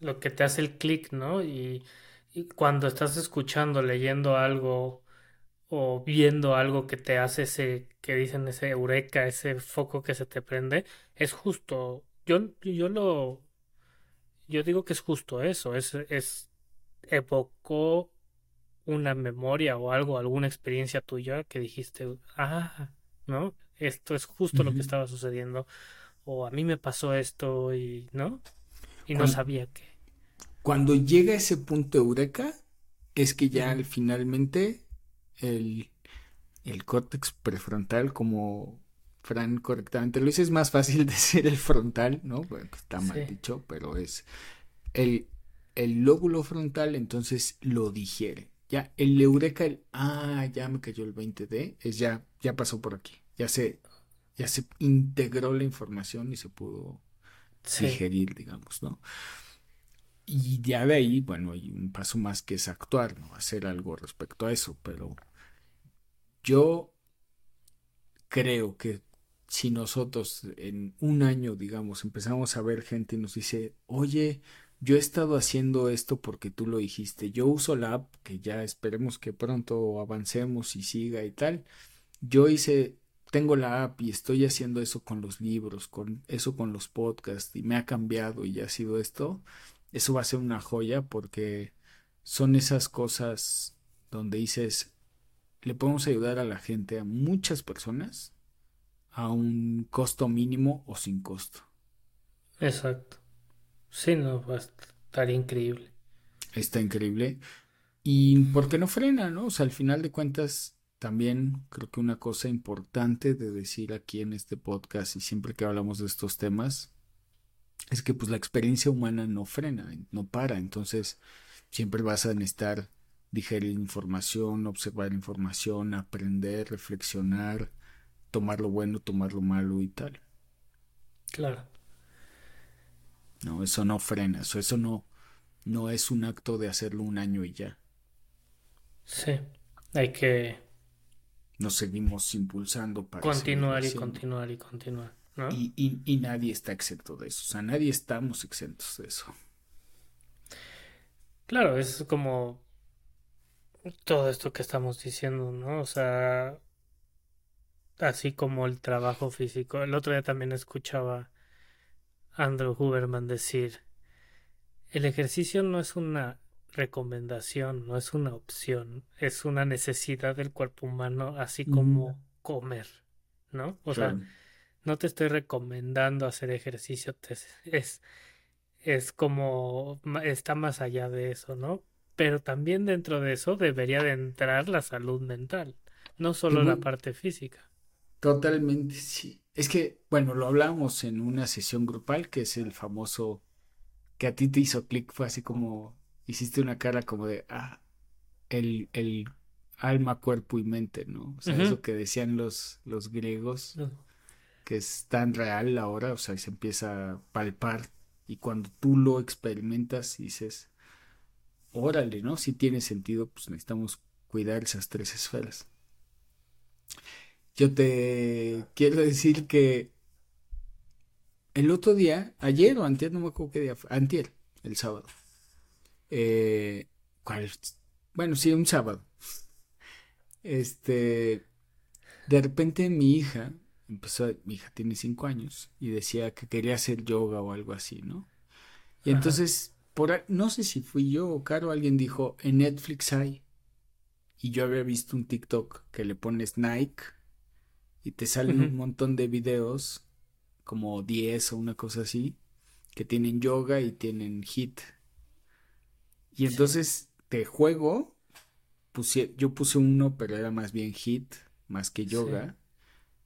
Speaker 2: Lo que te hace el clic, ¿no? Y, y cuando estás escuchando, leyendo algo o viendo algo que te hace ese, que dicen ese eureka, ese foco que se te prende, es justo. Yo, yo lo, yo digo que es justo eso, es, es, evocó una memoria o algo, alguna experiencia tuya que dijiste, ah, ¿no? Esto es justo lo que estaba sucediendo, o a mí me pasó esto y, ¿no? Y no sabía que.
Speaker 1: Cuando llega ese punto eureka, es que ya finalmente el, el córtex prefrontal, como Fran correctamente lo dice, es más fácil [LAUGHS] decir el frontal, ¿no? Bueno, pues, está mal dicho, pero es el, el lóbulo frontal, entonces lo digiere. Ya, el eureka, el, ah, ya me cayó el 20D, es ya, ya pasó por aquí, ya se, ya se integró la información y se pudo digerir, digamos, ¿no? Y ya de ahí, bueno, hay un paso más que es actuar, ¿no? Hacer algo respecto a eso, pero yo creo que si nosotros en un año, digamos, empezamos a ver gente y nos dice, oye, yo he estado haciendo esto porque tú lo dijiste, yo uso la app, que ya esperemos que pronto avancemos y siga y tal, yo hice, tengo la app y estoy haciendo eso con los libros, con eso con los podcasts y me ha cambiado y ha sido esto, eso va a ser una joya porque son esas cosas donde dices, le podemos ayudar a la gente, a muchas personas, a un costo mínimo o sin costo.
Speaker 2: Exacto. Sí, no, va a estar increíble.
Speaker 1: Está increíble. Y porque no frena, ¿no? O sea, al final de cuentas, también creo que una cosa importante de decir aquí en este podcast y siempre que hablamos de estos temas es que pues la experiencia humana no frena, no para, entonces siempre vas a necesitar digerir información, observar información, aprender, reflexionar, tomar lo bueno, tomar lo malo y tal.
Speaker 2: Claro.
Speaker 1: No, eso no frena, eso, eso no, no es un acto de hacerlo un año y ya.
Speaker 2: Sí, hay que...
Speaker 1: Nos seguimos impulsando
Speaker 2: para... Continuar y continuar y continuar.
Speaker 1: Y, nadie está exento de eso. O sea, nadie estamos exentos de eso.
Speaker 2: Claro, es como todo esto que estamos diciendo, ¿no? O sea, así como el trabajo físico. El otro día también escuchaba a Andrew Huberman decir, el ejercicio no es una recomendación, no es una opción, es una necesidad del cuerpo humano, así como comer, ¿no? O sea, no te estoy recomendando hacer ejercicio, es, es como, está más allá de eso, ¿no? Pero también dentro de eso debería de entrar la salud mental, no solo la parte física.
Speaker 1: Totalmente, sí. Es que, bueno, lo hablamos en una sesión grupal, que es el famoso que a ti te hizo clic, fue así como, hiciste una cara como de, ah, el, el alma, cuerpo y mente, ¿no? O sea, eso que decían los, los griegos que es tan real ahora, o sea, se empieza a palpar y cuando tú lo experimentas dices, órale, ¿no? Si tiene sentido, pues necesitamos cuidar esas tres esferas. Yo te quiero decir que el otro día, ayer o antier, no me acuerdo qué día fue, antier, el sábado. Eh. Bueno, sí, un sábado. Este, de repente mi hija empezó, mi hija tiene cinco años y decía que quería hacer yoga o algo así, ¿no? Y entonces, por, no sé si fui yo o Caro, alguien dijo, en Netflix hay. Y yo había visto un TikTok que le pones Nike y te salen un montón de videos, como 10 o una cosa así, que tienen yoga y tienen hit. Y entonces, te juego, puse, yo puse uno, pero era más bien hit, más que yoga.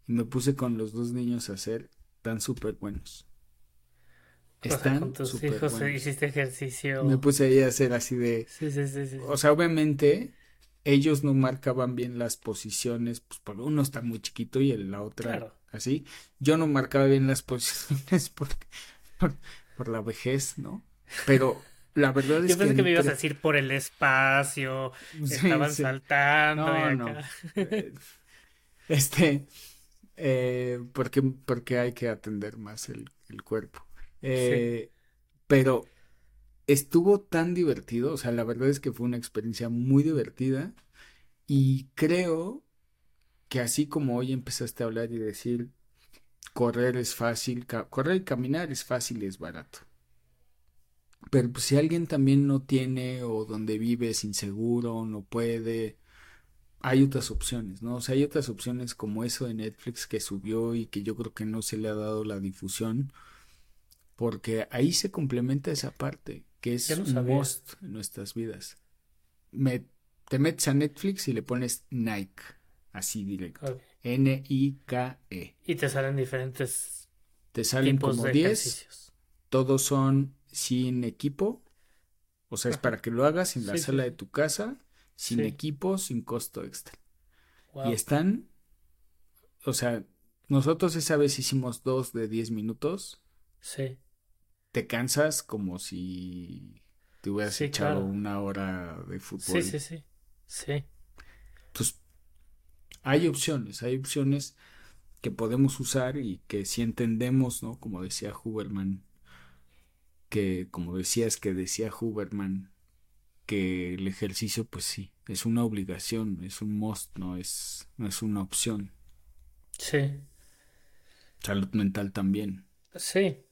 Speaker 1: Y me puse con los dos niños a hacer tan súper buenos. están
Speaker 2: con tus hijos
Speaker 1: buenos.
Speaker 2: hiciste ejercicio.
Speaker 1: Me puse ahí a hacer así de,
Speaker 2: Sí, sí, sí, sí.
Speaker 1: o sea, obviamente ellos no marcaban bien las posiciones, pues por uno está muy chiquito y el- la otra
Speaker 2: Claro.
Speaker 1: así. Yo no marcaba bien las [LAUGHS] posiciones por, por, por la vejez, ¿no? Pero la verdad [LAUGHS] es
Speaker 2: Yo pensé que me ibas a decir por el espacio,
Speaker 1: Sí,
Speaker 2: estaban
Speaker 1: sí.
Speaker 2: saltando y
Speaker 1: No,
Speaker 2: acá.
Speaker 1: Eh, [LAUGHS] Este, eh, porque, porque hay que atender más el, el cuerpo. Eh, Pero estuvo tan divertido, o sea, la verdad es que fue una experiencia muy divertida y creo que así como hoy empezaste a hablar y decir, correr es fácil, correr y caminar es fácil y es barato. Pero pues, si alguien también no tiene o donde vive es inseguro, no puede, hay otras opciones, ¿no? O sea, hay otras opciones como eso de Netflix que subió y que yo creo que no se le ha dado la difusión, porque ahí se complementa esa parte, que es
Speaker 2: no
Speaker 1: un must en nuestras vidas. Me, te metes a Netflix y le pones Nike, así directo. N-I-K-E.
Speaker 2: Y te salen diferentes
Speaker 1: Te salen
Speaker 2: tipos
Speaker 1: como
Speaker 2: de
Speaker 1: 10,
Speaker 2: ejercicios.
Speaker 1: todos son sin equipo, o sea, es para que lo hagas en la
Speaker 2: sí,
Speaker 1: sala
Speaker 2: sí.
Speaker 1: de tu casa, sin
Speaker 2: Sí.
Speaker 1: equipo, sin costo extra.
Speaker 2: Wow.
Speaker 1: Y están, o sea, nosotros esa vez hicimos dos de 10 minutos,
Speaker 2: Sí,
Speaker 1: te cansas como si te hubieras
Speaker 2: Sí,
Speaker 1: echado
Speaker 2: claro.
Speaker 1: una hora de
Speaker 2: sí,
Speaker 1: fútbol.
Speaker 2: sí, sí. Sí,
Speaker 1: Entonces, hay opciones, hay opciones que podemos usar y que si entendemos, ¿no? Como decía Huberman, que como decías que decía Huberman, que el ejercicio, pues sí, es una obligación, es un must, no es, no es una opción.
Speaker 2: sí,
Speaker 1: Salud mental también.
Speaker 2: sí.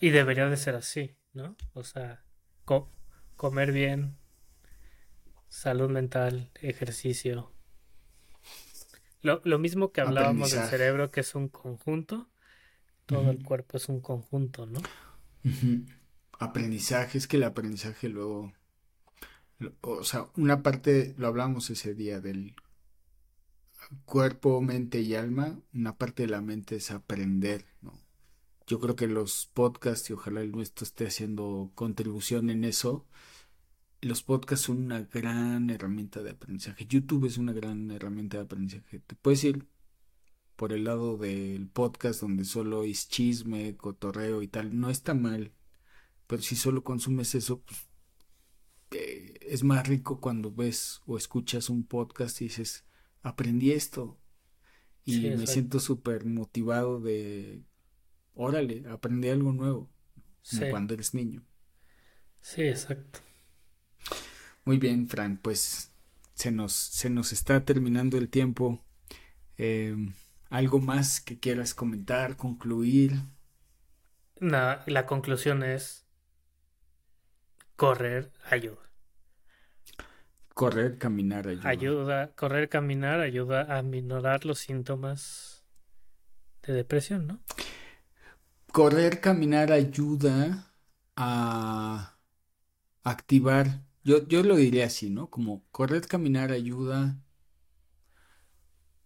Speaker 2: Y debería de ser así, ¿no? O sea, co- comer bien, salud mental, ejercicio. Lo, lo mismo que hablábamos del cerebro, que es un conjunto, todo el cuerpo es un conjunto, ¿no?
Speaker 1: Aprendizaje, es que el aprendizaje luego, o sea, una parte, lo hablamos ese día del cuerpo, mente y alma, una parte de la mente es aprender, ¿no? Yo creo que los podcasts, y ojalá el nuestro esté haciendo contribución en eso, los podcasts son una gran herramienta de aprendizaje. YouTube es una gran herramienta de aprendizaje. Te puedes ir por el lado del podcast donde solo es chisme, cotorreo y tal. No está mal, pero si solo consumes eso, pues, eh, es más rico cuando ves o escuchas un podcast y dices, aprendí esto. Y
Speaker 2: Sí,
Speaker 1: me siento súper motivado de, órale, aprendí algo nuevo, como
Speaker 2: Sí,
Speaker 1: cuando eres niño.
Speaker 2: sí, exacto.
Speaker 1: Muy bien, Fran, pues se nos, se nos está terminando el tiempo. Eh, ¿algo más que quieras comentar, concluir?
Speaker 2: Na- la conclusión es correr ayuda.
Speaker 1: Correr, caminar, ayuda.
Speaker 2: Ayuda, correr, caminar ayuda a minorar los síntomas de depresión, ¿no?
Speaker 1: Correr, caminar ayuda a activar, yo, yo lo diría así, ¿no? Como correr, caminar ayuda,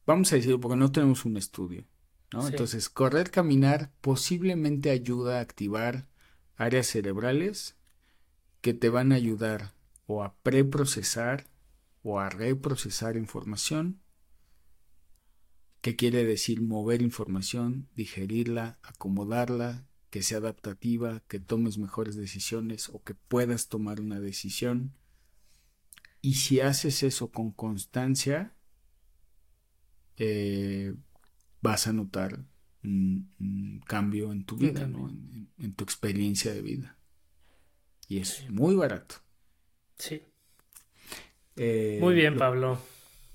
Speaker 1: vamos a decirlo porque no tenemos un estudio, ¿no?
Speaker 2: Sí.
Speaker 1: Entonces, correr, caminar posiblemente ayuda a activar áreas cerebrales que te van a ayudar o a preprocesar o a reprocesar información, que quiere decir mover información, digerirla, acomodarla, que sea adaptativa, que tomes mejores decisiones o que puedas tomar una decisión. Y si haces eso con constancia, eh, vas a notar un, un cambio en tu vida. ¿no? En, en tu experiencia de vida. Y es muy barato.
Speaker 2: Sí.
Speaker 1: Eh,
Speaker 2: Muy bien,
Speaker 1: lo-
Speaker 2: Pablo.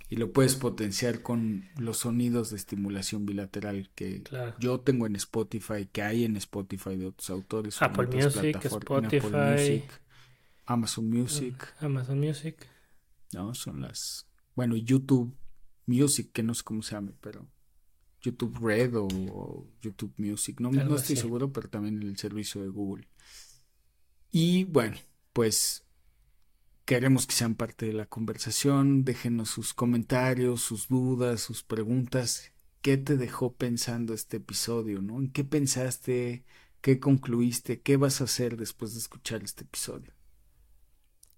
Speaker 1: y lo puedes potenciar con los sonidos de estimulación bilateral que
Speaker 2: Claro.
Speaker 1: yo tengo en Spotify, que hay en Spotify de otros autores,
Speaker 2: Apple Music,
Speaker 1: Apple
Speaker 2: Spotify.
Speaker 1: Music, Amazon Music,
Speaker 2: Amazon Music.
Speaker 1: ¿no? Son las, bueno, YouTube Music, que no sé cómo se llame, pero YouTube Red o, o YouTube Music, no, no estoy
Speaker 2: así.
Speaker 1: seguro, pero también el servicio de Google. Y bueno, pues queremos que sean parte de la conversación, déjenos sus comentarios, sus dudas, sus preguntas. ¿Qué te dejó pensando este episodio, no? ¿En qué pensaste? ¿Qué concluiste? ¿Qué vas a hacer después de escuchar este episodio?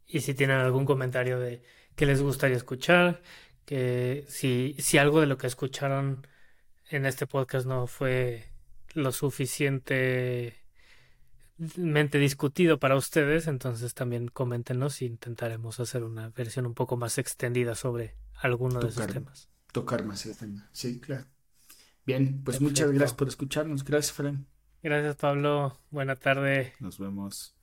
Speaker 2: Y si tienen algún comentario de qué les gustaría escuchar, que si, si algo de lo que escucharon en este podcast no fue lo suficientemente discutido para ustedes, entonces también coméntenos y intentaremos hacer una versión un poco más extendida sobre alguno de esos temas.
Speaker 1: Tocar más el tema, sí, claro. Bien, pues muchas gracias por escucharnos. Gracias, Fran.
Speaker 2: Gracias, Pablo. Buena tarde.
Speaker 3: Nos vemos.